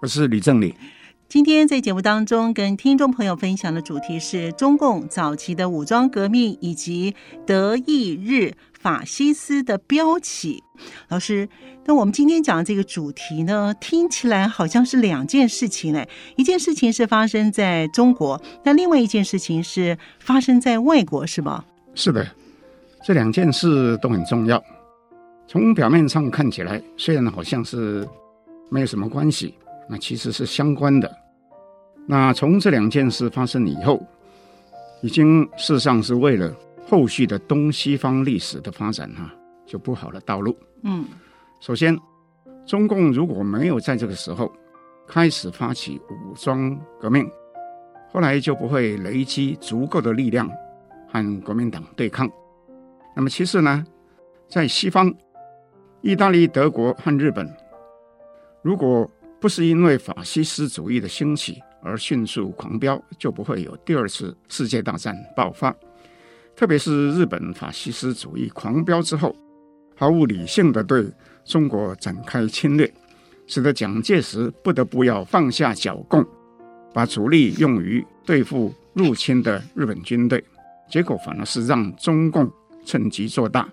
我是李正理。今天在节目当中跟听众朋友分享的主题是中共早期的武装革命以及德意日法西斯的飙起。老师，那我们今天讲的这个主题呢，听起来好像是两件事情呢，一件事情是发生在中国，那另外一件事情是发生在外国，是吗？是的，这两件事都很重要。从表面上看起来，虽然好像是没有什么关系。那其实是相关的。那从这两件事发生以后，已经事实上是为了后续的东西方历史的发展哈、啊，就铺好了道路。嗯，首先，中共如果没有在这个时候开始发起武装革命，后来就不会累积足够的力量和国民党对抗。那么其次呢，在西方，意大利、德国和日本，如果不是因为法西斯主义的兴起而迅速狂飙，就不会有第二次世界大战爆发。特别是日本法西斯主义狂飙之后，毫无理性地对中国展开侵略，使得蒋介石不得不要放下剿共，把主力用于对付入侵的日本军队。结果反而是让中共趁机做大，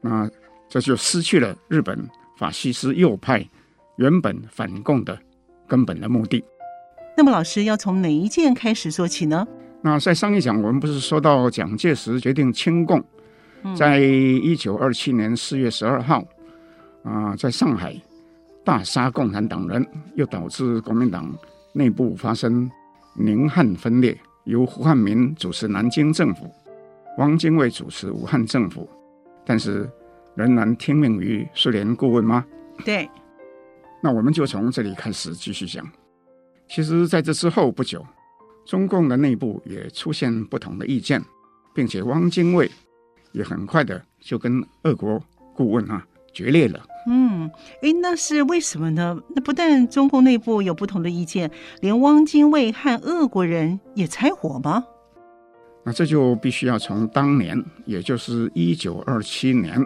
那这就失去了日本法西斯右派。原本反共的根本的目的。那么，老师要从哪一件开始说起呢？那在上一讲，我们不是说到蒋介石决定清共，在一九二七年四月十二号啊、呃，在上海大杀共产党人，又导致国民党内部发生宁汉分裂，由胡汉民主持南京政府，汪精卫主持武汉政府，但是仍然听命于苏联顾问吗？对。那我们就从这里开始继续讲。其实，在这之后不久，中共的内部也出现不同的意见，并且汪精卫也很快的就跟俄国顾问啊决裂了。嗯，诶，那是为什么呢？那不但中共内部有不同的意见，连汪精卫和俄国人也拆伙吗？那这就必须要从当年，也就是一九二七年。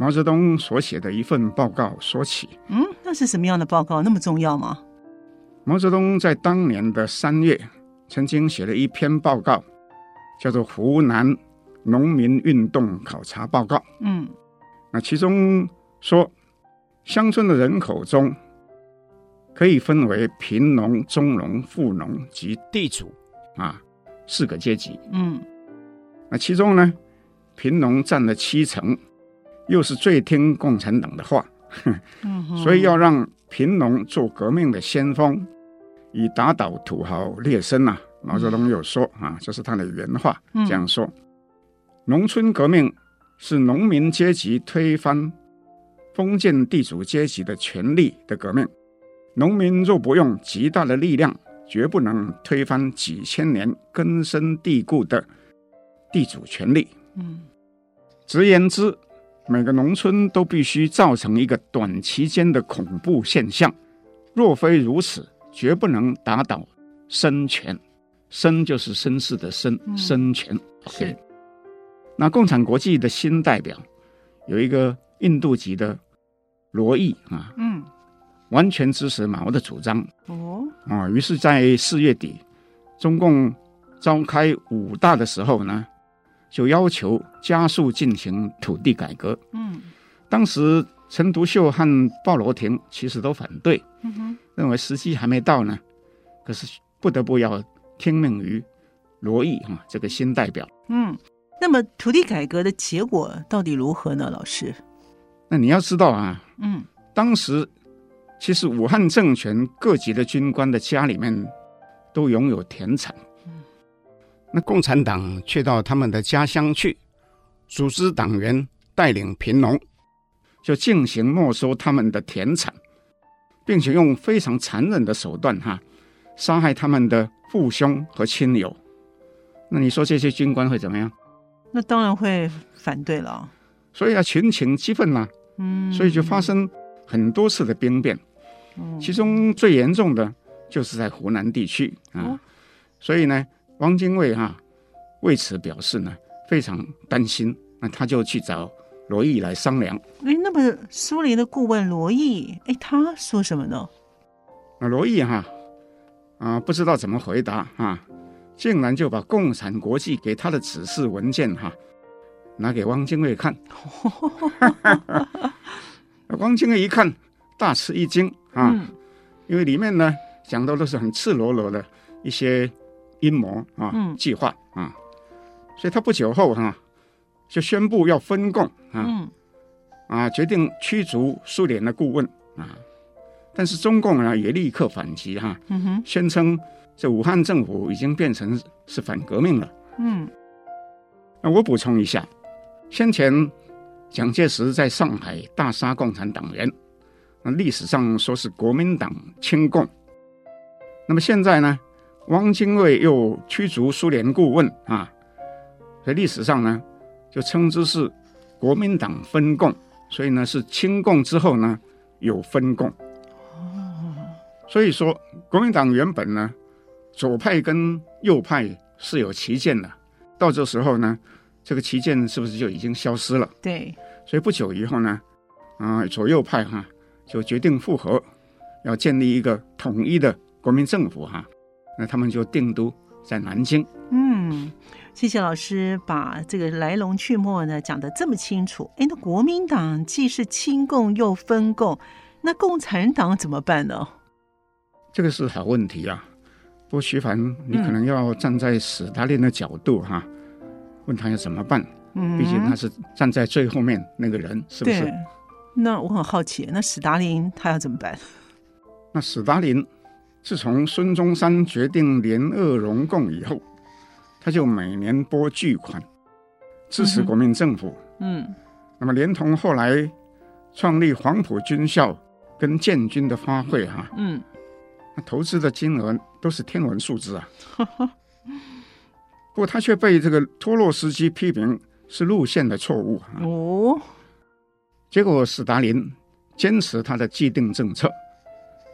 毛泽东所写的一份报告说起，嗯，那是什么样的报告？那么重要吗？毛泽东在当年的三月，曾经写了一篇报告，叫做《湖南农民运动考察报告》。嗯，那其中说，乡村的人口中可以分为贫农、中农、富农及地主啊四个阶级。嗯，那其中呢，贫农占了七成。又是最听共产党的话，所以要让贫农做革命的先锋，以打倒土豪劣绅呐。毛泽东有说啊，这是他的原话，这样说：农村革命是农民阶级推翻封建地主阶级的权力的革命。农民若不用极大的力量，绝不能推翻几千年根深蒂固的地主权力。嗯，直言之。每个农村都必须造成一个短期间的恐怖现象，若非如此，绝不能打倒绅权。绅就是绅士的绅，绅权。OK，那共产国际的新代表有一个印度籍的罗毅啊，嗯，完全支持毛的主张。哦，啊，于是，在四月底，中共召开五大的时候呢。就要求加速进行土地改革。嗯，当时陈独秀和鲍罗廷其实都反对，嗯哼，认为时机还没到呢。可是不得不要听命于罗毅啊这个新代表。嗯，那么土地改革的结果到底如何呢？老师？那你要知道啊，嗯，当时其实武汉政权各级的军官的家里面都拥有田产，嗯，那共产党却到他们的家乡去，组织党员带领贫农。就进行没收他们的田产，并且用非常残忍的手段哈，杀害他们的父兄和亲友。那你说这些军官会怎么样？那当然会反对了。所以啊，群情激愤呐，嗯，所以就发生很多次的兵变。嗯，其中最严重的就是在湖南地区啊。哦，所以呢，汪精卫哈为此表示呢非常担心，那他就去找。罗毅来商量。哎，那么苏联的顾问罗毅，哎，他说什么呢？那罗毅哈啊，不知道怎么回答啊，竟然就把共产国际给他的指示文件哈拿给汪精卫看。汪精卫一看，大吃一惊啊，嗯、因为里面呢讲的都是很赤裸裸的一些阴谋啊、嗯、计划啊，所以他不久后哈。啊就宣布要分共啊，嗯、啊，决定驱逐苏联的顾问啊，但是中共呢也立刻反击哈，啊嗯、哼。宣称这武汉政府已经变成是反革命了。嗯，那我补充一下，先前蒋介石在上海大杀共产党员，那历史上说是国民党清共，那么现在呢，汪精卫又驱逐苏联顾问啊，在历史上呢。就称之是国民党分共，所以呢是清共之后呢有分共。所以说国民党原本呢左派跟右派是有旗舰的，到这时候呢这个旗舰是不是就已经消失了？对。所以不久以后呢，啊、呃、左右派哈就决定复合，要建立一个统一的国民政府哈，那他们就定都在南京。嗯。谢谢老师把这个来龙去脉呢讲得这么清楚。哎，那国民党既是亲共又分共，那共产党怎么办呢？这个是好问题啊。不过徐凡，你可能要站在史达林的角度哈，嗯、问他要怎么办。嗯，毕竟他是站在最后面那个人，是不是？那我很好奇，那史达林他要怎么办？那史达林自从孙中山决定联俄容共以后。他就每年拨巨款支持国民政府，嗯，嗯，那么连同后来创立黄埔军校跟建军的花费哈、啊，嗯，那投资的金额都是天文数字啊。不过他却被这个托洛斯基批评是路线的错误、啊、哦。结果史达林坚持他的既定政策，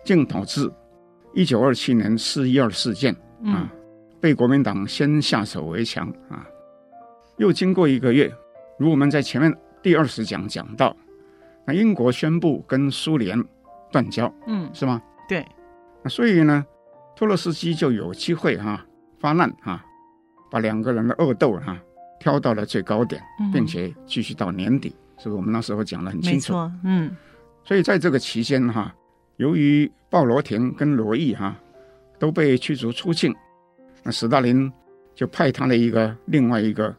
竟导致一九二七年四一二事件啊。嗯被国民党先下手为强啊！又经过一个月，如我们在前面第二十讲讲到，那英国宣布跟苏联断交，嗯，是吗？对。那所以呢，托洛斯基就有机会哈、啊、发难哈、啊，把两个人的恶斗哈挑到了最高点，并且继续到年底，嗯、是不是？我们那时候讲的很清楚。嗯。所以在这个期间哈、啊，由于鲍罗廷跟罗毅哈都被驱逐出境。那斯大林就派他的一个另外一个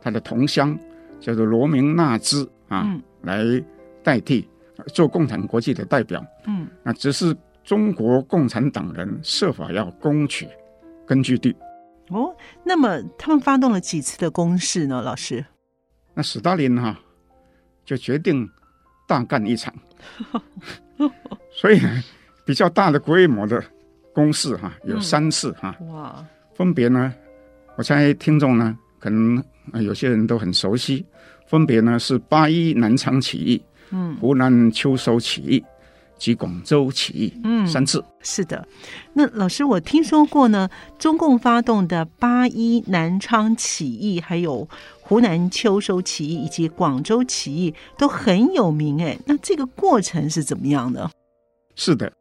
他的同乡叫做罗明纳兹啊，嗯、来代替做共产国际的代表。嗯，那只是中国共产党人设法要攻取根据地。哦，那么他们发动了几次的攻势呢？老师？那斯大林哈、啊、就决定大干一场，所以比较大的规模的。公示哈有三次哈，嗯、哇，分别呢，我猜听众呢可能有些人都很熟悉，分别呢是八一南昌起义，嗯，湖南秋收起义及广州起义，嗯，三次。是的，那老师我听说过呢，中共发动的八一南昌起义，还有湖南秋收起义以及广州起义都很有名哎，那这个过程是怎么样的？是的。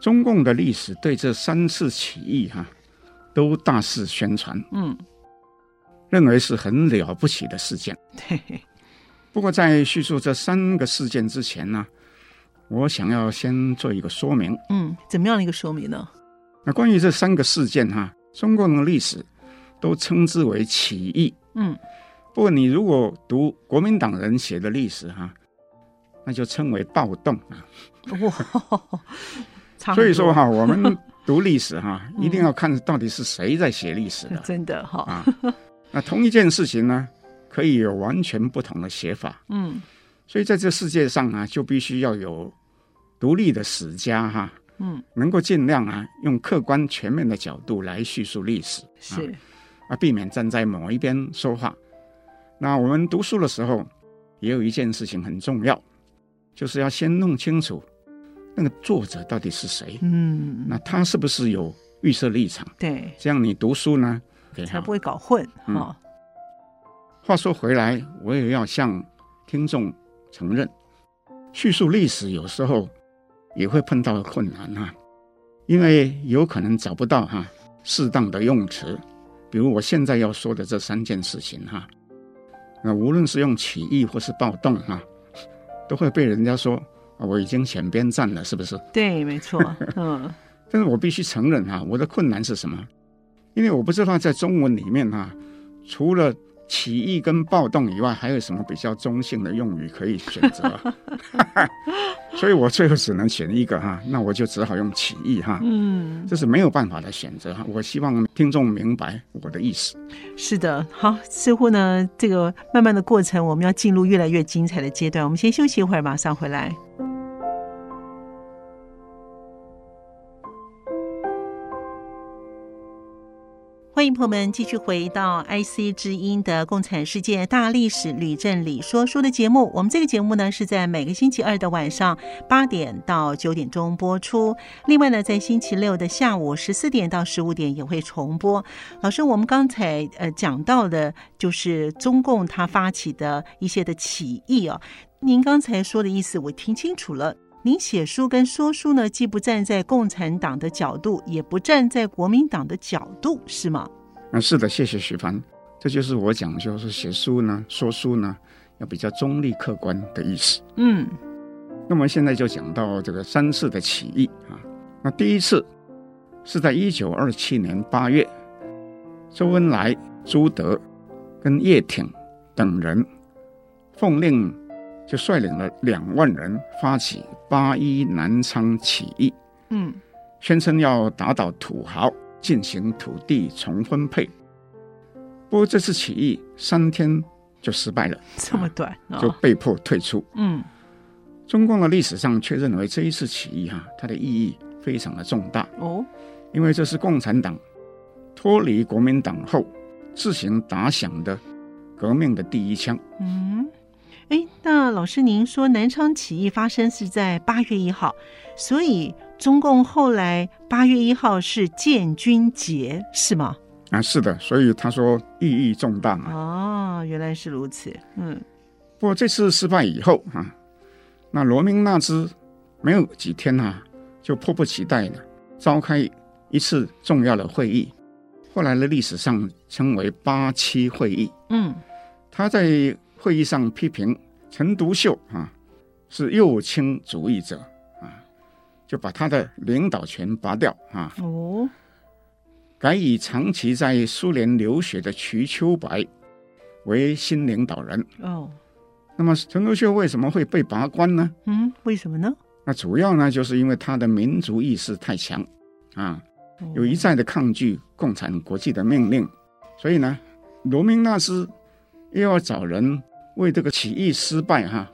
中共的历史对这三次起义哈、啊，都大肆宣传，嗯，认为是很了不起的事件。对不过在叙述这三个事件之前呢，我想要先做一个说明。嗯，怎么样的一个说明呢？那关于这三个事件哈，中共的历史都称之为起义。嗯，不过你如果读国民党人写的历史哈，那就称为暴动啊。哇，所以说哈，我们读历史哈，一定要看到底是谁在写历史的。真的哈啊，那同一件事情呢，可以有完全不同的写法。嗯，所以在这世界上啊，就必须要有独立的史家哈。嗯，能够尽量啊，用客观全面的角度来叙述历史，是啊，避免站在某一边说话。那我们读书的时候，也有一件事情很重要，就是要先弄清楚那个作者到底是谁。嗯，那他是不是有预设立场？对，这样你读书呢，才不会搞混。哈、嗯，话说回来，我也要向听众承认，叙述历史有时候。也会碰到困难哈，因为有可能找不到哈适当的用词，比如我现在要说的这三件事情哈，那无论是用起义或是暴动哈，都会被人家说我已经选边站了，是不是？对，没错，嗯。但是我必须承认哈，我的困难是什么？因为我不知道在中文里面哈，除了起义跟暴动以外，还有什么比较中性的用语可以选择？所以我最后只能选一个哈，那我就只好用起义哈。嗯，这是没有办法的选择哈。我希望听众明白我的意思。是的，好，似乎呢，这个慢慢的过程，我们要进入越来越精彩的阶段。我们先休息一会儿，马上回来。欢迎朋友们继续回到 IC 之音的《共产世界大历史吕正理说书》的节目。我们这个节目呢是在每个星期二的晚上八点到九点钟播出。另外呢，在星期六的下午十四点到十五点也会重播。老师，我们刚才呃讲到的就是中共他发起的一些的起义哦。您刚才说的意思我听清楚了。您写书跟说书呢，既不站在共产党的角度，也不站在国民党的角度，是吗？啊，是的，谢谢徐帆。这就是我讲，就是写书呢，说书呢，要比较中立客观的意思。嗯，那么现在就讲到这个三次的起义啊。那第一次是在一九二七年八月，周恩来、朱德跟叶挺等人奉令。就率领了两万人发起八一南昌起义，嗯，宣称要打倒土豪，进行土地重分配。不过这次起义三天就失败了，这么短，啊，就被迫退出。嗯，中共的历史上却认为这一次起义哈，它的意义非常的重大哦，因为这是共产党脱离国民党后自行打响的革命的第一枪。嗯。哎，那老师，您说南昌起义发生是在八月一号，所以中共后来八月一号是建军节，是吗？啊，是的，所以他说意义重大嘛。哦，原来是如此。嗯，不过这次失败以后啊，那罗明纳兹没有几天啊，就迫不及待的召开一次重要的会议，后来的历史上称为八七会议。嗯，他在。会议上批评陈独秀啊是右倾主义者啊，就把他的领导权拔掉啊，哦，改以长期在苏联留学的瞿秋白为新领导人哦。那么陈独秀为什么会被拔官呢？嗯，为什么呢？那主要呢就是因为他的民族意识太强啊，有一再的抗拒共产国际的命令，所以呢，罗明纳斯又要找人。为这个起义失败哈，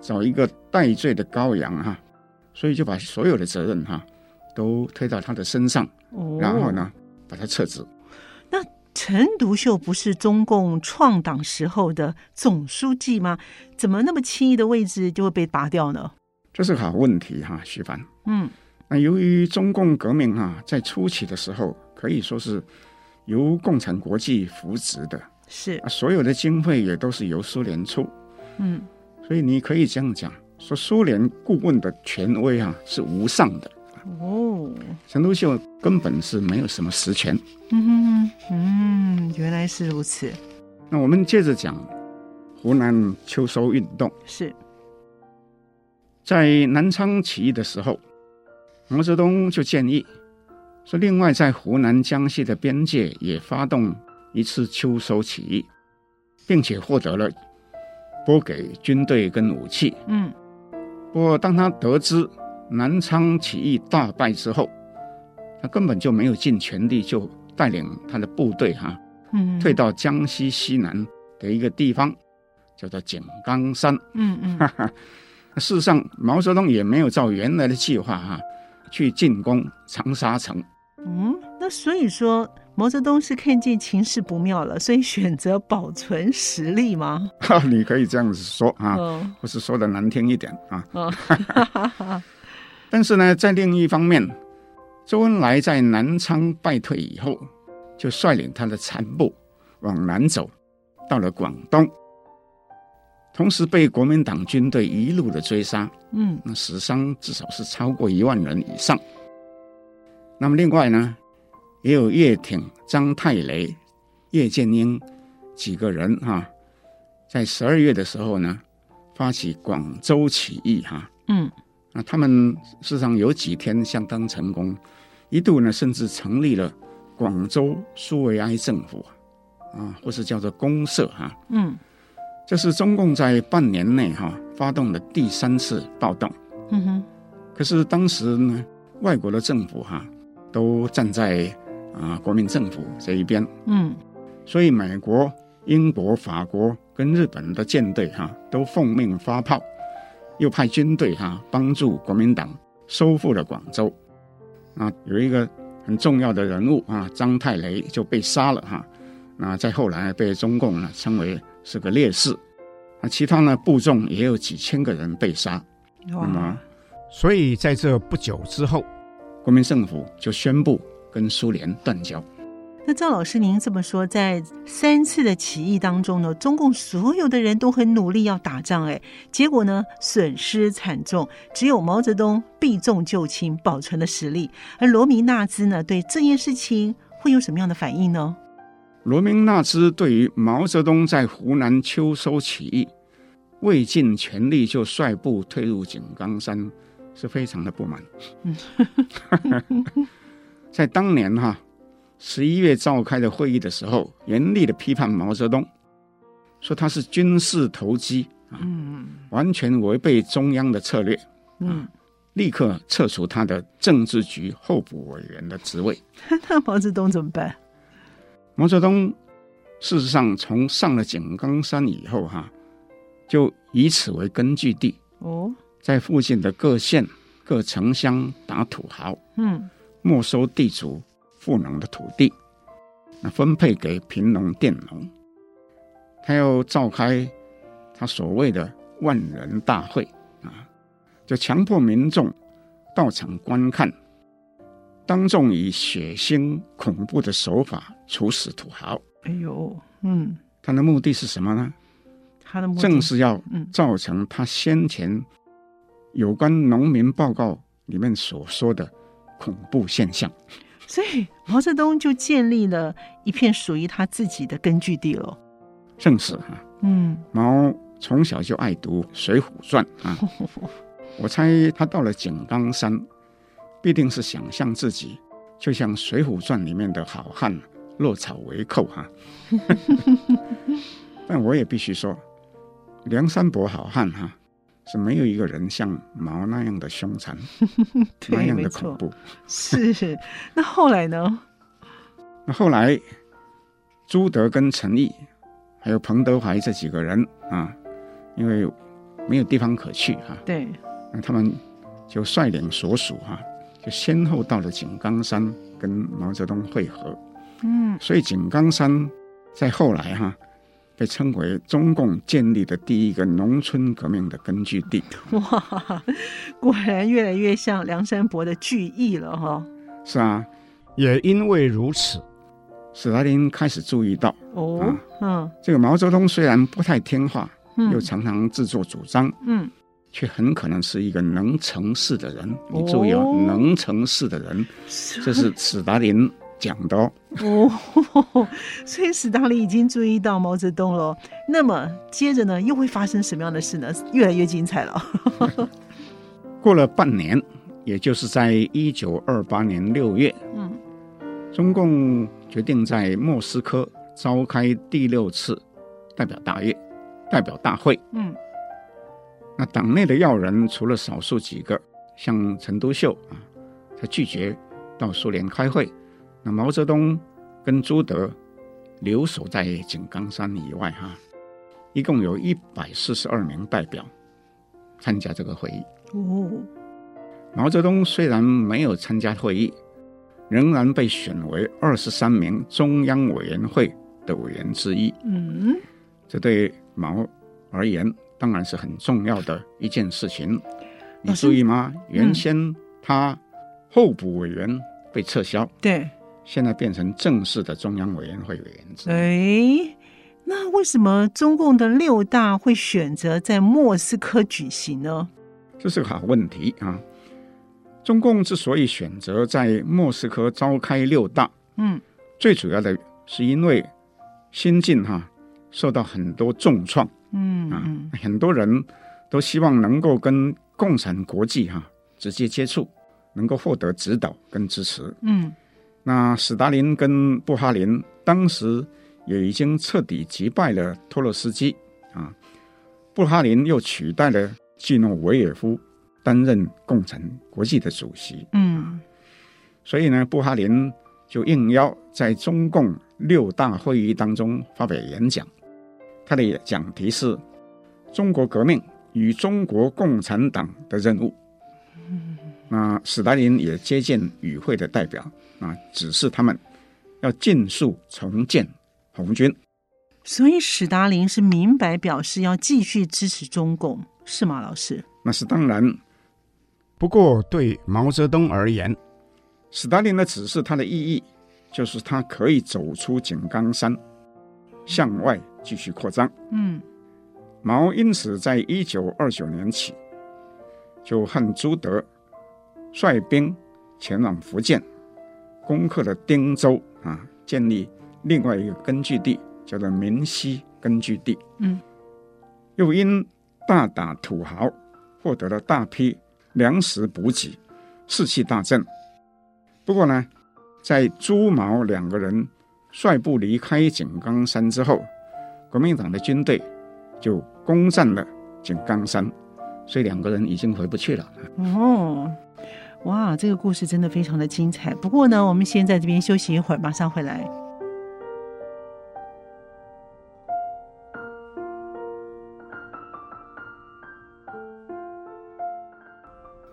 找一个代罪的羔羊哈，所以就把所有的责任哈都推到他的身上，然后呢把他撤职。那陈独秀不是中共创党时候的总书记吗？怎么那么轻易的位置就会被拔掉呢？这是个好问题哈，徐凡。嗯，那由于中共革命哈在初期的时候可以说是由共产国际扶植的。是啊，所有的经费也都是由苏联出，嗯，所以你可以这样讲，说苏联顾问的权威啊是无上的哦。陈独秀根本是没有什么实权，嗯嗯，原来是如此。那我们接着讲，湖南秋收运动。是在南昌起义的时候，毛泽东就建议说，另外在湖南、江西的边界也发动一次秋收起义，并且获得了拨给军队跟武器。嗯，不过当他得知南昌起义大败之后，他根本就没有尽全力就带领他的部队哈、啊，嗯，退到江西西南的一个地方，叫做井冈山。嗯嗯，哈哈。事实上，毛泽东也没有照原来的计划哈、啊，去进攻长沙城。嗯，那所以说毛泽东是看见情势不妙了，所以选择保存实力吗？你可以这样子说啊，哦、或是说的难听一点啊。哦、但是呢，在另一方面。周恩来在南昌败退以后，就率领他的残部往南走，到了广东，同时被国民党军队一路的追杀，嗯，那死伤至少是超过一万人以上。那么另外呢，也有叶挺、张太雷、叶剑英几个人哈、啊，在十二月的时候呢，发起广州起义哈、啊，嗯，那他们事实上有几天相当成功。一度呢，甚至成立了广州苏维埃政府，啊，或是叫做公社哈。嗯，这是中共在半年内哈发动的第三次暴动。嗯哼。可是当时呢，外国的政府哈都站在啊国民政府这一边。嗯。所以美国、英国、法国跟日本的舰队哈都奉命发炮，又派军队哈帮助国民党收复了广州。啊，有一个很重要的人物啊，张太雷就被杀了哈。那在后来被中共呢称为是个烈士。那其他呢部众也有几千个人被杀。哇那么，所以在这不久之后，国民政府就宣布跟苏联断交。那赵老师，您这么说，在三次的起义当中呢，中共所有的人都很努力要打仗，哎，结果呢损失惨重，只有毛泽东避重就轻，保存了实力。而罗明纳兹呢，对这件事情会有什么样的反应呢？罗明纳兹对于毛泽东在湖南秋收起义未尽全力就率部退入井冈山，是非常的不满。在当年哈。十一月召开的会议的时候，严厉的批判毛泽东，说他是军事投机啊，完全违背中央的策略，嗯，立刻撤除他的政治局候补委员的职位。那毛泽东怎么办？毛泽东事实上从上了井冈山以后，哈，就以此为根据地哦，在附近的各县各城乡打土豪，嗯，没收地主。富农的土地，那分配给贫农佃农。他要召开他所谓的万人大会啊，就强迫民众到场观看，当众以血腥恐怖的手法处死土豪。哎呦，嗯，他的目的是什么呢？他的目的正是要造成他先前有关农民报告里面所说的恐怖现象。所以毛泽东就建立了一片属于他自己的根据地了。正是哈，嗯，毛从小就爱读《水浒传》啊，我猜他到了井冈山，必定是想象自己就像《水浒传》里面的好汉落草为寇哈。但我也必须说，梁山伯好汉哈。是没有一个人像毛那样的凶残，那样的恐怖。是，那后来呢？那后来，朱德跟陈毅，还有彭德怀这几个人啊，因为没有地方可去哈、啊，对，那他们就率领所属哈，就先后到了井冈山跟毛泽东会合。嗯，所以井冈山在后来哈、啊。被称为中共建立的第一个农村革命的根据地。哇，果然越来越像梁山伯的聚义了哈。是啊，也因为如此，史达林开始注意到哦，啊、嗯，这个毛泽东虽然不太听话，嗯、又常常自作主张，嗯，却很可能是一个能成事的人。你注意哦，能成事的人，这是史达林讲的哦。哦，所以史达林已经注意到毛泽东了。那么接着呢，又会发生什么样的事呢？越来越精彩了。过了半年，也就是在一九二八年六月，嗯，中共决定在莫斯科召开第六次代表大会。代表大会，嗯，那党内的要人除了少数几个，像陈独秀啊，他拒绝到苏联开会。那毛泽东跟朱德留守在井冈山以外，哈，一共有一百四十二名代表参加这个会议。哦，毛泽东虽然没有参加会议，仍然被选为二十三名中央委员会的委员之一。嗯，这对。毛而言，当然是很重要的一件事情。你注意吗？原先他候补委员被撤销，对，现在变成正式的中央委员会委员制。哎，那为什么中共的六大会选择在莫斯科举行呢？这是个好问题啊！中共之所以选择在莫斯科召开六大，嗯，最主要的是因为新晋哈。受到很多重创，嗯啊，很多人都希望能够跟共产国际哈、啊、直接接触，能够获得指导跟支持。嗯，那史达林跟布哈林当时也已经彻底击败了托洛斯基啊，布哈林又取代了季诺维尔夫担任共产国际的主席。嗯，所以呢，布哈林就应邀在中共六大会议当中发表演讲。他的讲题是“中国革命与中国共产党的任务”。那史达林也接见与会的代表，啊，指示他们要尽速重建红军。所以史达林是明白表示要继续支持中共，是吗，老师？那是当然。不过对毛泽东而言，史达林的指示，他的意义就是他可以走出井冈山，向外。继续扩张。嗯，毛因此在一九二九年起，就和朱德率兵前往福建，攻克了汀州啊，建立另外一个根据地，叫做明溪根据地。嗯，又因大打土豪，获得了大批粮食补给，士气大振。不过呢，在朱毛两个人率部离开井冈山之后，国民党的军队就攻占了井冈山，所以两个人已经回不去了。哦，哇，这个故事真的非常的精彩。不过呢，我们先在这边休息一会儿，马上回来。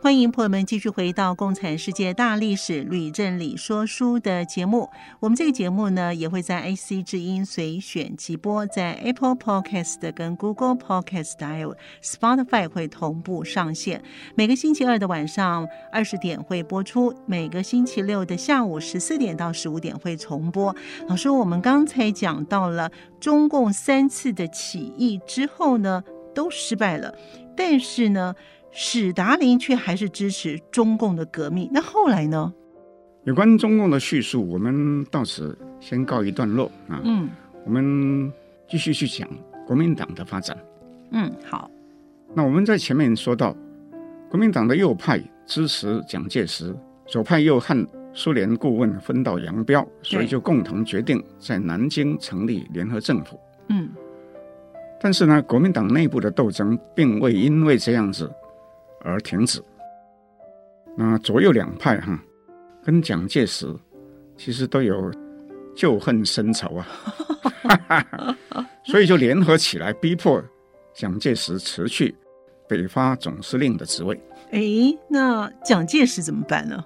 欢迎朋友们继续回到《共产世界大历史吕正理说书》的节目。我们这个节目呢，也会在 AC 之音随选即播，在 Apple Podcast 跟 Google Podcast 还有 Spotify 会同步上线。每个星期二的晚上二十点会播出，每个星期六的下午十四点到十五点会重播。老师，我们刚才讲到了中共三次的起义之后呢，都失败了，但是呢，史达林却还是支持中共的革命。那后来呢？有关中共的叙述，我们到此先告一段落啊。嗯，我们继续去讲国民党的发展。嗯，好。那我们在前面说到，国民党的右派支持蒋介石，左派又和苏联顾问分道扬镳，所以就共同决定在南京成立联合政府。嗯，但是呢，国民党内部的斗争并未因为这样子。而停止。那左右两派哈，跟蒋介石其实都有旧恨深仇啊，所以就联合起来逼迫蒋介石辞去北伐总司令的职位。哎，那蒋介石怎么办呢？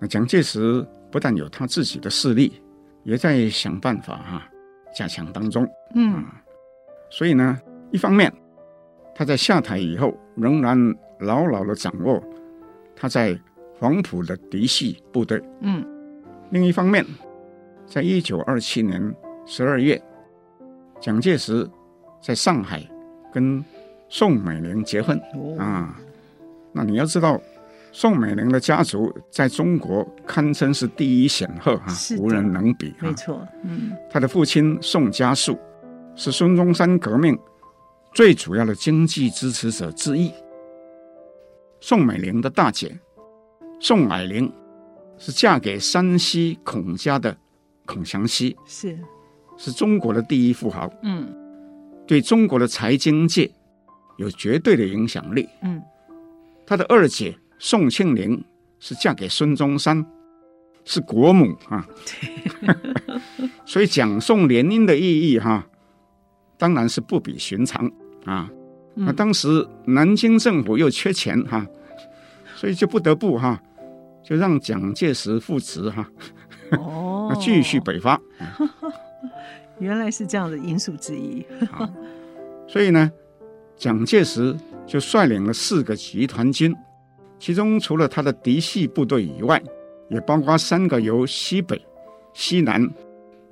那蒋介石不但有他自己的势力，也在想办法哈加强当中。嗯，所以呢，一方面他在下台以后仍然。牢牢的掌握他在黄埔的嫡系部队。嗯，另一方面，在一九二七年十二月，蒋介石在上海跟宋美龄结婚。哦、啊，那你要知道，宋美龄的家族在中国堪称是第一显赫哈，无人能比。没错，嗯，他的父亲宋嘉树是孙中山革命最主要的经济支持者之一。宋美龄的大姐。宋霭龄是嫁给山西孔家的孔祥熙，是。是中国的第一富豪，嗯，对中国的财经界有绝对的影响力，嗯，他的二姐。宋庆龄是嫁给孙中山，是国母啊，所以讲宋联姻的意义哈，当然是不比寻常啊。那当时南京政府又缺钱哈，所以就不得不哈，就让蒋介石复职哈，哦，继续北伐。原来是这样的因素之一。所以呢，蒋介石就率领了四个集团军。其中除了他的嫡系部队以外，也包括三个由西北、西南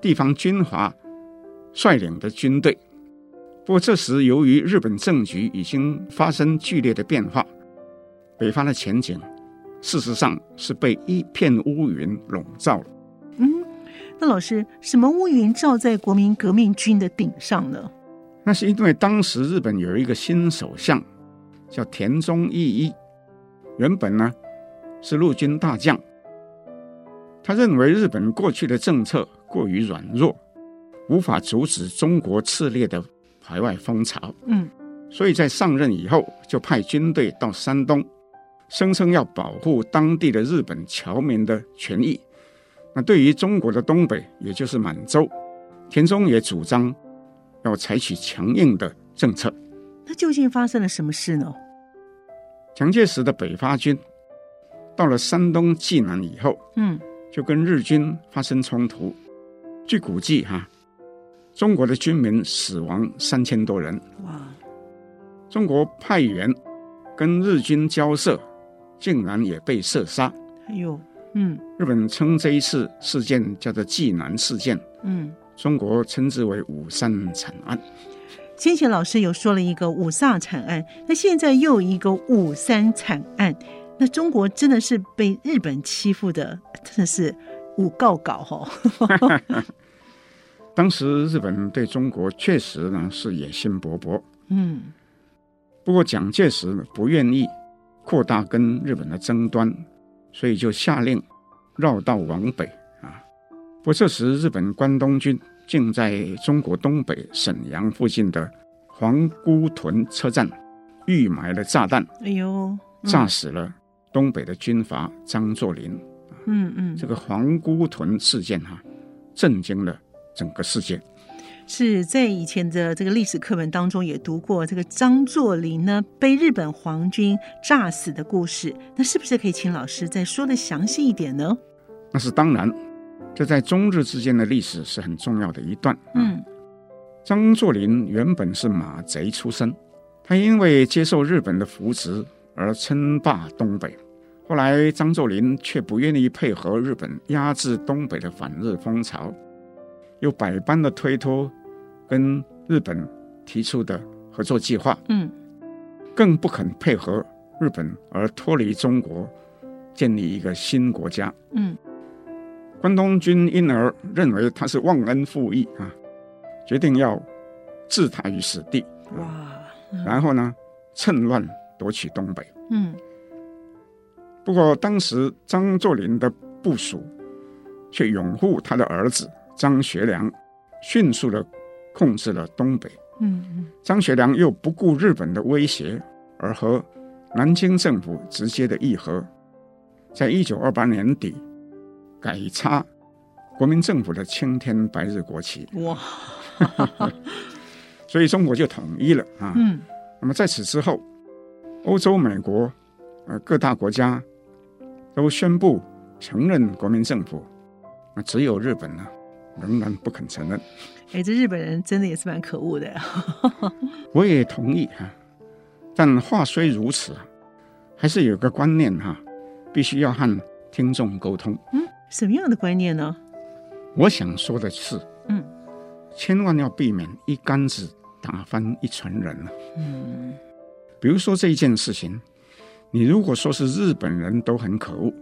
地方军阀率领的军队。不过这时由于日本政局已经发生剧烈的变化，北方的前景事实上是被一片乌云笼罩了。嗯，那老师，什么乌云罩在国民革命军的顶上呢？那是因为当时日本有一个新首相，叫田中义一。原本呢是陆军大将，他认为日本过去的政策过于软弱，无法阻止中国炽烈的排外风潮。嗯，所以在上任以后就派军队到山东，声称要保护当地的日本侨民的权益。那对于中国的东北，也就是满洲，田中也主张要采取强硬的政策。那究竟发生了什么事呢？蒋介石的北伐军到了山东济南以后，嗯，就跟日军发生冲突。据估计，哈，中国的军民死亡三千多人。哇！中国派员跟日军交涉，竟然也被射杀。哎呦，嗯，日本称这一次事件叫做济南事件，嗯，中国称之为五三惨案。先前老师有说了一个五卅惨案，那现在又有一个五三惨案，那中国真的是被日本欺负的，真的是五告稿哈。当时日本对中国确实呢是野心勃勃，嗯，不过蒋介石不愿意扩大跟日本的争端，所以就下令绕道往北啊。不过这时日本关东军。竟在中国东北沈阳附近的皇姑屯车站预埋了炸弹，哎呦，炸死了东北的军阀张作霖。嗯嗯，这个皇姑屯事件哈、啊，震惊了整个事件。是在以前的这个历史课本当中也读过这个张作霖呢被日本皇军炸死的故事，那是不是可以请老师再说的详细一点呢？那是当然。这在中日之间的历史是很重要的一段。嗯，张作霖原本是马贼出身，他因为接受日本的扶植而称霸东北。后来张作霖却不愿意配合日本压制东北的反日风潮，又百般的推脱跟日本提出的合作计划。嗯，更不肯配合日本而脱离中国，建立一个新国家。嗯。关东军因而认为他是忘恩负义啊，决定要置他于死地。哇！然后呢，趁乱夺取东北。嗯。不过当时张作霖的部署却拥护他的儿子张学良，迅速的控制了东北。嗯嗯。张学良又不顾日本的威胁，而和南京政府直接的议和，在一九二八年底。改插国民政府的青天白日国旗，哇！所以中国就统一了啊。嗯。那么在此之后，欧洲、美国呃各大国家都宣布承认国民政府，那只有日本呢仍然不肯承认。哎，这日本人真的也是蛮可恶的。我也同意哈，但话虽如此，还是有个观念哈，必须要和听众沟通。嗯。什么样的观念呢？我想说的是，嗯，千万要避免一竿子打翻一船人了。嗯，比如说这一件事情，你如果说是日本人都很可恶，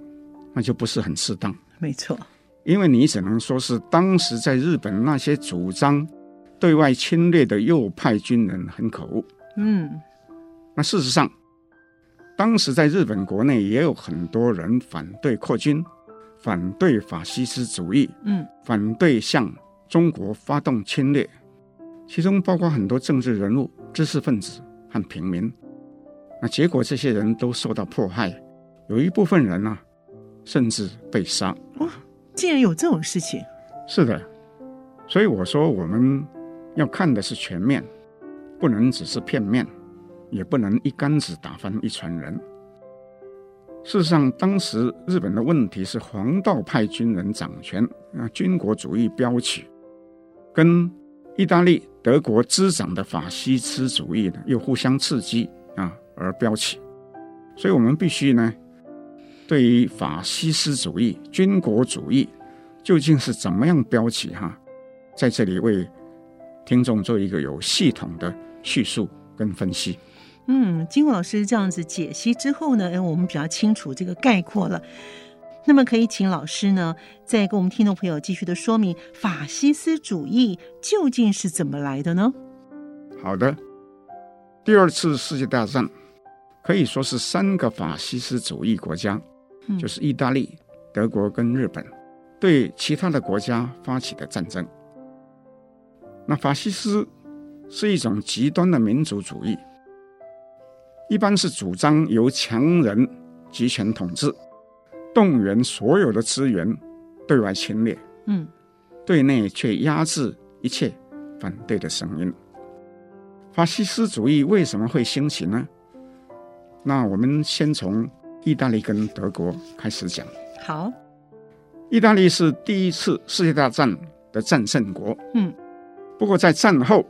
那就不是很适当。没错，因为你只能说是当时在日本那些主张对外侵略的右派军人很可恶。嗯，那事实上，当时在日本国内也有很多人反对扩军，反对法西斯主义，嗯，反对向中国发动侵略，其中包括很多政治人物、知识分子和平民。那结果，这些人都受到迫害，有一部分人呢、啊，甚至被杀。竟然有这种事情！是的，所以我说，我们要看的是全面，不能只是片面，也不能一竿子打翻一船人。事实上，当时日本的问题是皇道派军人掌权，啊，军国主义飙起，跟意大利、德国滋长的法西斯主义呢，又互相刺激啊。而飙起，所以我们必须呢，对于法西斯主义、军国主义究竟是怎么样标起哈，在这里为听众做一个有系统的叙述跟分析。嗯，经过老师这样子解析之后呢，哎，我们比较清楚这个概括了。那么可以请老师呢，再跟我们听众朋友继续的说明法西斯主义究竟是怎么来的呢？好的，第二次世界大战。可以说是三个法西斯主义国家，就是意大利、德国跟日本，对其他的国家发起的战争。那法西斯是一种极端的民族主义，一般是主张由强人集权统治，动员所有的资源对外侵略，嗯，对内却压制一切反对的声音。法西斯主义为什么会兴起呢？那我们先从意大利跟德国开始讲。好，意大利是第一次世界大战的战胜国。嗯，不过在战后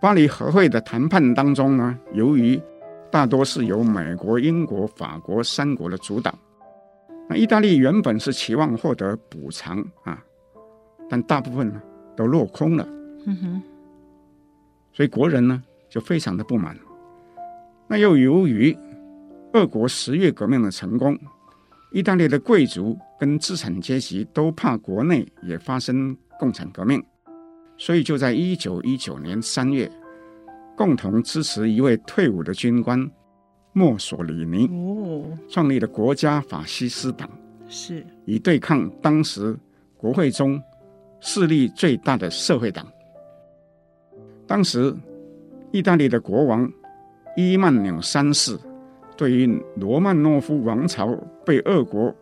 巴黎和会的谈判当中呢，由于大多是由美国、英国、法国三国的主导，那意大利原本是期望获得补偿啊，但大部分呢都落空了。嗯哼，所以国人呢就非常的不满。那又由于俄国十月革命的成功，意大利的贵族跟资产阶级都怕国内也发生共产革命，所以就在一九一九年三月，共同支持一位退伍的军官墨索里尼，创立了国家法西斯党，是以对抗当时国会中势力最大的社会党。当时意大利的国王。伊曼纽三世对于罗曼诺夫王朝被俄国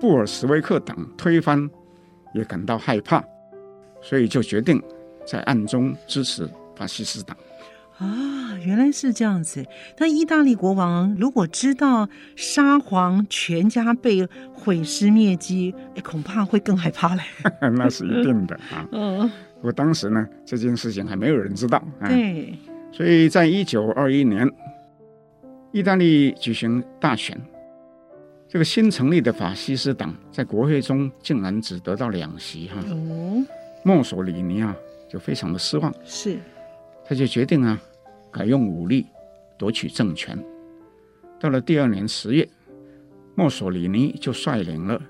布尔什维克党推翻也感到害怕，所以就决定在暗中支持法西斯党。啊，原来是这样子。那意大利国王如果知道沙皇全家被毁尸灭迹，恐怕会更害怕嘞。那是一定的啊。嗯。不过当时呢，这件事情还没有人知道。对。所以在一九二一年，意大利举行大选，这个新成立的法西斯党在国会中竟然只得到两席哈。哦，墨索里尼啊就非常的失望，是，他就决定啊改用武力夺取政权。到了第二年十月，墨索里尼就率领了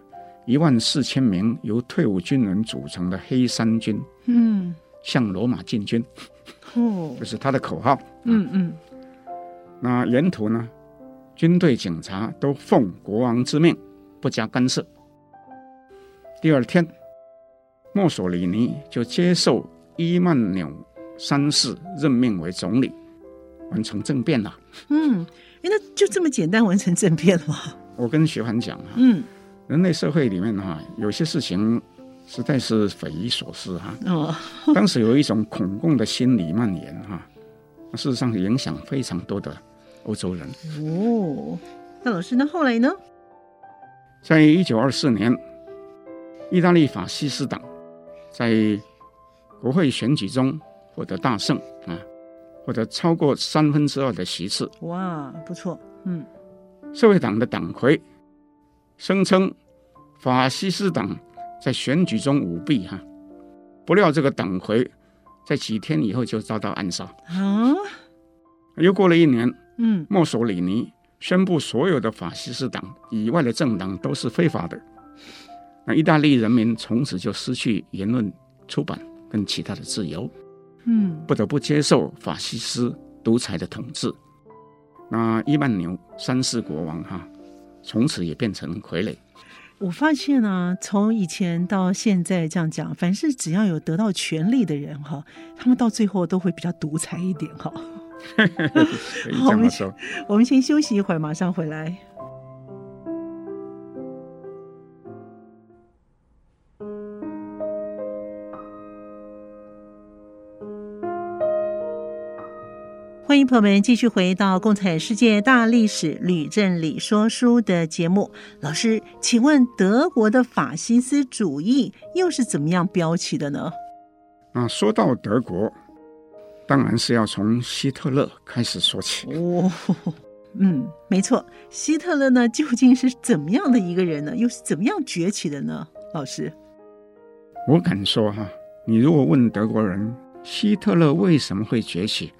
一万四千名由退伍军人组成的黑山军，嗯，向罗马进军。哦，这是他的口号。嗯嗯，那沿途呢，军队警察都奉国王之命，不加干涉。第二天，墨索里尼就接受伊曼纽三世任命为总理，完成政变了。嗯，那就这么简单完成政变了吗？我跟学环讲哈，嗯，人类社会里面哈，有些事情。实在是匪夷所思哈！哦，当时有一种恐共的心理蔓延哈，事实上影响非常多的欧洲人。哦，那老师，那后来呢？在一九二四年，意大利法西斯党在国会选举中获得大胜啊，获得超过三分之二的席次。哇，不错，嗯。社会党的党魁声称法西斯党。在选举中舞弊哈，不料这个党魁在几天以后就遭到暗杀。啊，又过了一年，嗯，墨索里尼宣布所有的法西斯党以外的政党都是非法的。那意大利人民从此就失去言论、出版跟其他的自由，嗯，不得不接受法西斯独裁的统治。那伊曼纽三世国王哈，从此也变成傀儡。我发现啊，从以前到现在这样讲，凡是只要有得到权力的人哈，他们到最后都会比较独裁一点哈。可以这么说。我们先休息一会儿，马上回来。欢迎朋友们继续回到《共产世界大历史吕振理说书》的节目。老师，请问德国的法西斯主义又是怎么样标起的呢？啊，说到德国。当然是要从希特勒开始说起。哦，嗯，没错，希特勒呢，究竟是怎么样的一个人呢？又是怎么样崛起的呢？老师，我敢说哈，你如果问德国人希特勒为什么会崛起，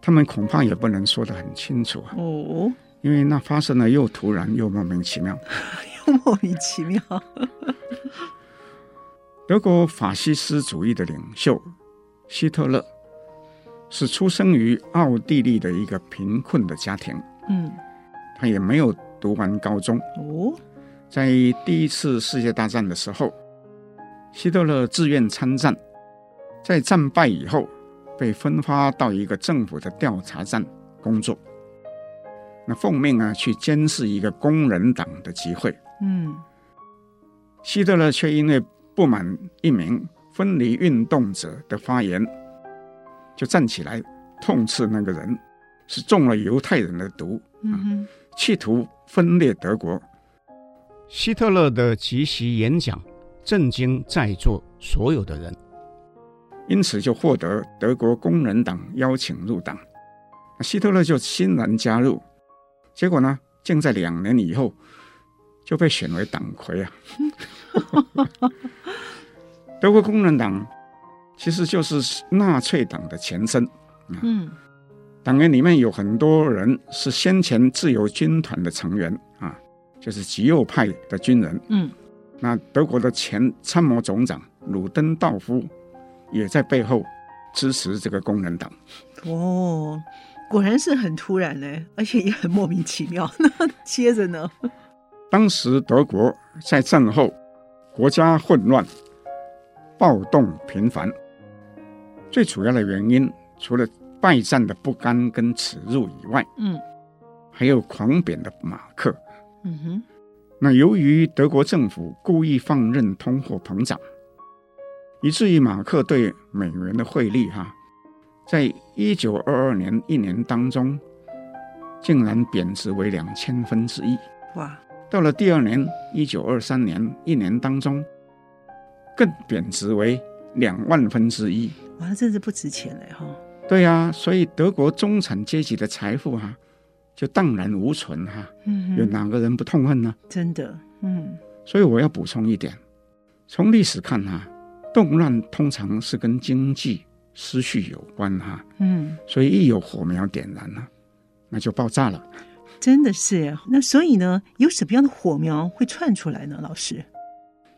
他们恐怕也不能说得很清楚啊。哦，因为那发生的又突然又莫名其妙，又莫名其妙。德国法西斯主义的领袖希特勒。是出生于奥地利的一个贫困的家庭，嗯，他也没有读完高中。哦，在第一次世界大战的时候，希特勒自愿参战，在战败以后被分发到一个政府的调查站工作，那奉命啊去监视一个工人党的集会。嗯，希特勒却因为不满一名分离运动者的发言。就站起来痛斥那个人是中了犹太人的毒，嗯，企图分裂德国。希特勒的即席演讲震惊在座所有的人，因此就获得德国工人党邀请入党。希特勒就欣然加入，结果呢，竟在两年以后就被选为党魁啊！德国工人党。其实就是纳粹党的前身，嗯，党员里面有很多人是先前自由军团的成员啊，就是极右派的军人，嗯，那德国的前参谋总长鲁登道夫也在背后支持这个工人党。哦，果然是很突然呢，而且也很莫名其妙。那 接着呢？当时德国在战后国家混乱，暴动频繁。最主要的原因，除了败战的不甘跟耻辱以外，嗯，还有狂贬的马克，嗯哼。那由于德国政府故意放任通货膨胀，以至于马克对美元的汇率哈，在一九二二年一年当中，竟然贬值为两千分之一。哇！到了第二年一九二三年一年当中，更贬值为两万分之一。哇，真是不值钱嘞哈！对呀、啊，所以德国中产阶级的财富哈、啊，就荡然无存哈。嗯，有哪个人不痛恨呢？真的，嗯。所以我要补充一点，从历史看哈、啊，动乱通常是跟经济失序有关哈。嗯。所以一有火苗点燃了，那就爆炸了。真的是。那所以呢，有什么样的火苗会窜出来呢？老师，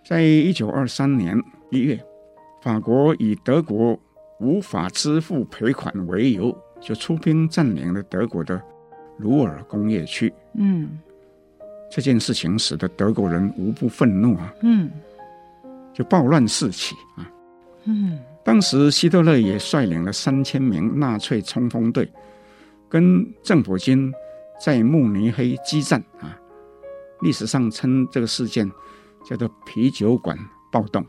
在一九二三年一月，法国以德国。无法支付赔款为由，就出兵占领了德国的鲁尔工业区。嗯，这件事情使得德国人无不愤怒啊。嗯，就暴乱四起啊。嗯，当时希特勒也率领了三千名纳粹冲锋队，跟政府军在慕尼黑激战啊。历史上称这个事件叫做“啤酒馆暴动”。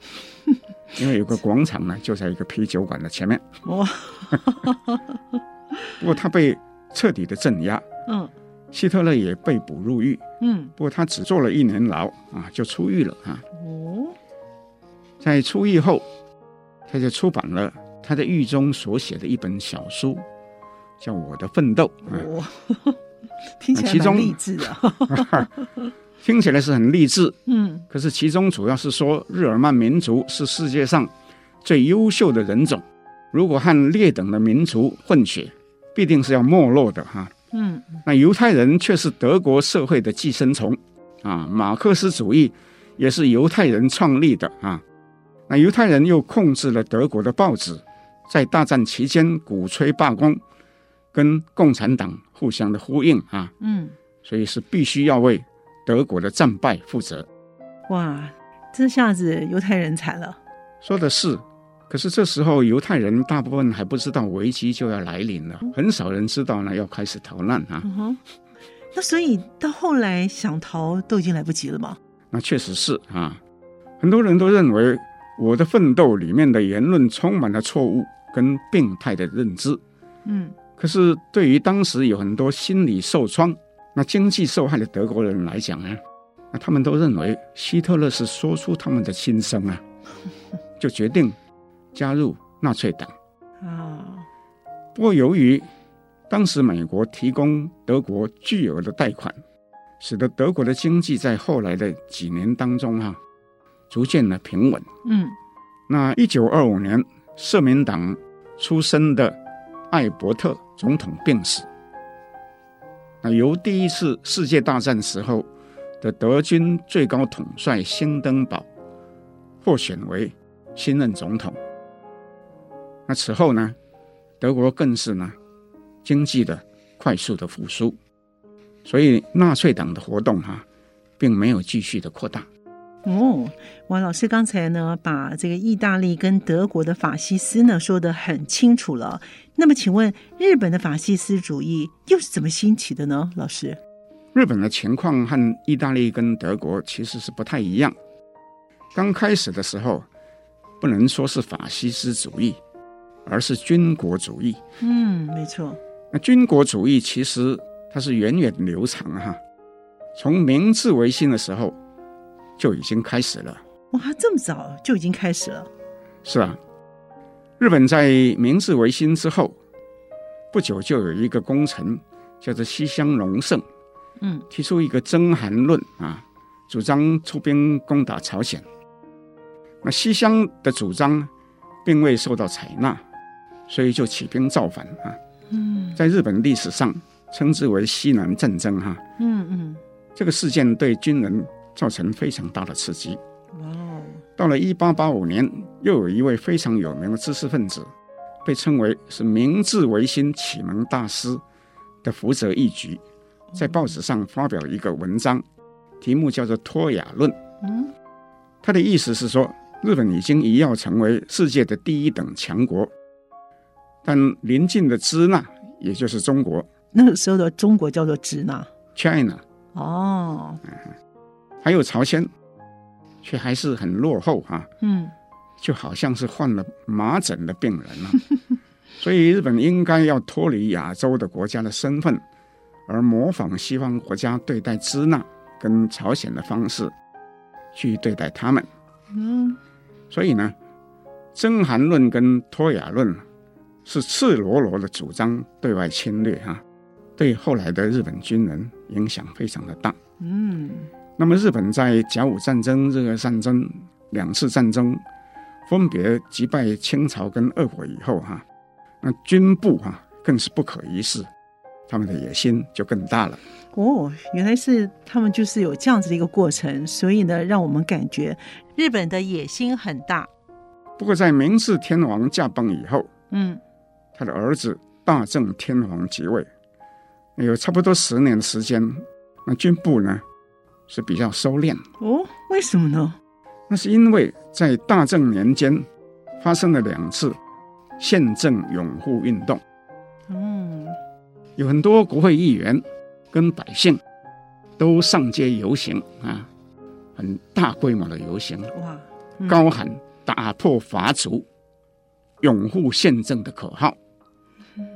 因为有个广场呢，就在一个啤酒馆的前面。哇！不过他被彻底的镇压。嗯。希特勒也被捕入狱。嗯。不过他只坐了一年牢啊，就出狱了啊。哦。在出狱后，他就出版了他在狱中所写的一本小书，叫《我的奋斗》。哦。听起来蛮励志的。听起来是很励志，嗯，可是其中主要是说日耳曼民族是世界上最优秀的人种，如果和劣等的民族混血，必定是要没落的哈。嗯，那犹太人却是德国社会的寄生虫啊。马克思主义也是犹太人创立的啊。那犹太人又控制了德国的报纸，在大战期间鼓吹罢工，跟共产党互相的呼应啊。嗯，所以是必须要为德国的战败负责。哇，这下子犹太人惨了。说的是，可是这时候犹太人大部分还不知道危机就要来临了，很少人知道呢要开始逃难啊。那所以到后来想逃都已经来不及了吗？那确实是啊，很多人都认为我的奋斗里面的言论充满了错误跟病态的认知。嗯，可是对于当时有很多心理受创、那经济受害的德国人来讲呢，那他们都认为希特勒是说出他们的心声啊。就决定加入纳粹党啊。不过，由于当时美国提供德国巨额的贷款，使得德国的经济在后来的几年当中哈、啊，逐渐的平稳。嗯，那一九二五年，社民党出身的艾伯特总统病死，那由第一次世界大战时候的德军最高统帅兴登堡获选为。新任总统，那此后呢，德国更是呢经济的快速的复苏，所以纳粹党的活动哈、啊，并没有继续的扩大。哦，王老师刚才呢把这个意大利跟德国的法西斯呢说得很清楚了。那么，请问日本的法西斯主义又是怎么兴起的呢？老师，日本的情况和意大利跟德国其实是不太一样。刚开始的时候。不能说是法西斯主义，而是军国主义。嗯，没错。那军国主义其实它是源远流长哈，从明治维新的时候就已经开始了。哇，这么早就已经开始了？是啊，日本在明治维新之后不久就有一个功臣叫做西乡隆盛，嗯，提出一个征韩论啊，主张出兵攻打朝鲜。那西乡的主张并未受到采纳，所以就起兵造反啊。嗯，在日本历史上称之为西南战争哈。嗯嗯，这个事件对军人造成非常大的刺激。哇哦！到了一八八五年，又有一位非常有名的知识分子，被称为是明治维新启蒙大师的福泽諭吉，在报纸上发表一个文章，题目叫做《托亚论》。嗯，他的意思是说。日本已经一要成为世界的第一等强国，但邻近的支那，也就是中国，那个时候的中国叫做支那 （China）。哦，还有朝鲜，却还是很落后哈、啊。嗯，就好像是患了麻疹的病人了、啊。所以日本应该要脱离亚洲的国家的身份，而模仿西方国家对待支那跟朝鲜的方式去对待他们。嗯。所以呢，真韩论跟脱亚论是赤裸裸的主张对外侵略哈、啊，对后来的日本军人影响非常的大。嗯，那么日本在甲午战争、日俄战争两次战争分别击败清朝跟俄国以后哈、啊，那军部哈、啊、更是不可一世，他们的野心就更大了。哦，原来是他们就是有这样子的一个过程，所以呢，让我们感觉日本的野心很大。不过，在明治天皇驾崩以后，嗯，他的儿子大正天皇即位，有差不多十年的时间，那军部呢是比较收敛。哦，为什么呢？那是因为在大正年间发生了两次宪政拥护运动。嗯，有很多国会议员。跟百姓都上街游行啊，很大规模的游行，哇，嗯、高喊打破法族、拥护宪政的口号。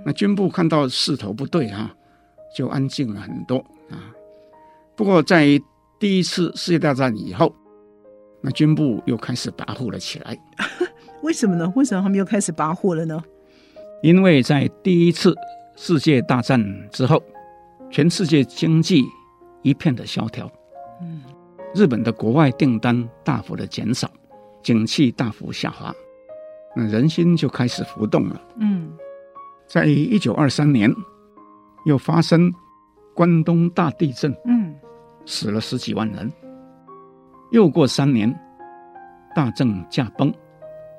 那军部看到势头不对啊，就安静了很多啊。不过在第一次世界大战以后，那军部又开始跋扈了起来。为什么呢？为什么他们又开始跋扈了呢？因为在第一次世界大战之后。全世界经济一片的萧条，嗯，日本的国外订单大幅的减少，景气大幅下滑，那人心就开始浮动了。嗯，在一九二三年，又发生关东大地震，嗯，死了十几万人。又过三年，大政驾崩，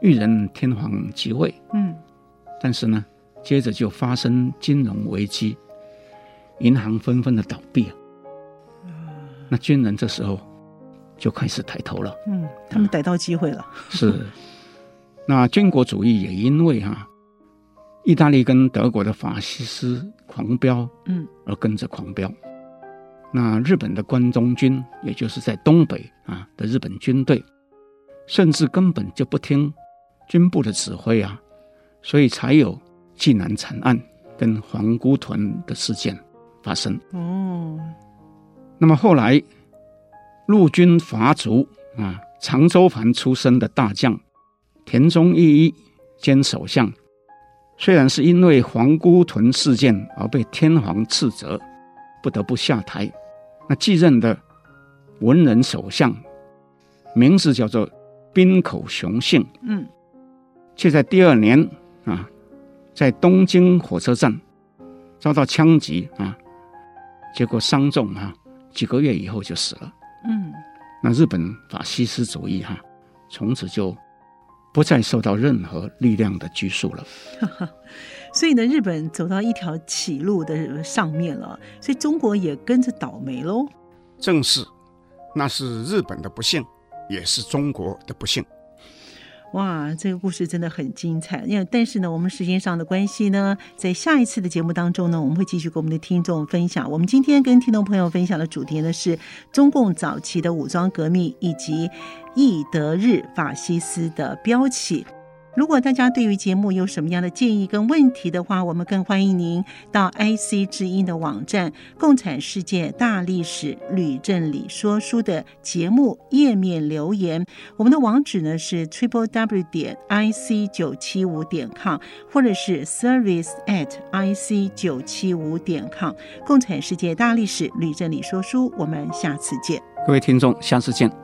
裕仁天皇即位，嗯，但是呢，接着就发生金融危机，银行纷纷的倒闭啊。那军人这时候就开始抬头了，嗯，他们逮到机会了，是。那军国主义也因为哈、啊，意大利跟德国的法西斯狂飙，嗯，而跟着狂飙。那日本的关东军，也就是在东北啊的日本军队，甚至根本就不听军部的指挥啊，所以才有济南惨案跟皇姑屯的事件发生。哦，那么后来陆军阀族啊，长州藩出身的大将。田中义一兼首相，虽然是因为皇姑屯事件而被天皇斥责，不得不下台。那继任的文人首相，名字叫做滨口雄信，嗯，却在第二年啊，在东京火车站遭到枪击啊，结果伤重啊，几个月以后就死了。嗯，那日本法西斯主义哈、啊，从此就。不再受到任何力量的拘束了，所以呢，日本走到一条歧路的上面了，所以中国也跟着倒霉喽。正是，那是日本的不幸，也是中国的不幸。哇，这个故事真的很精彩。因为但是呢，我们时间上的关系呢，在下一次的节目当中呢，我们会继续跟我们的听众分享。我们今天跟听众朋友分享的主题呢，是中共早期的武装革命以及义德日法西斯的标起。如果大家对于节目有什么样的建议跟问题的话，我们更欢迎您到 IC 之音的网站《共产世界大历史吕正理说书》的节目页面留言。我们的网址呢是 triple w 点 ic 九七五点 com，或者是 service at ic 九七五点 com。《共产世界大历史吕正理说书》，我们下次见。各位听众，下次见。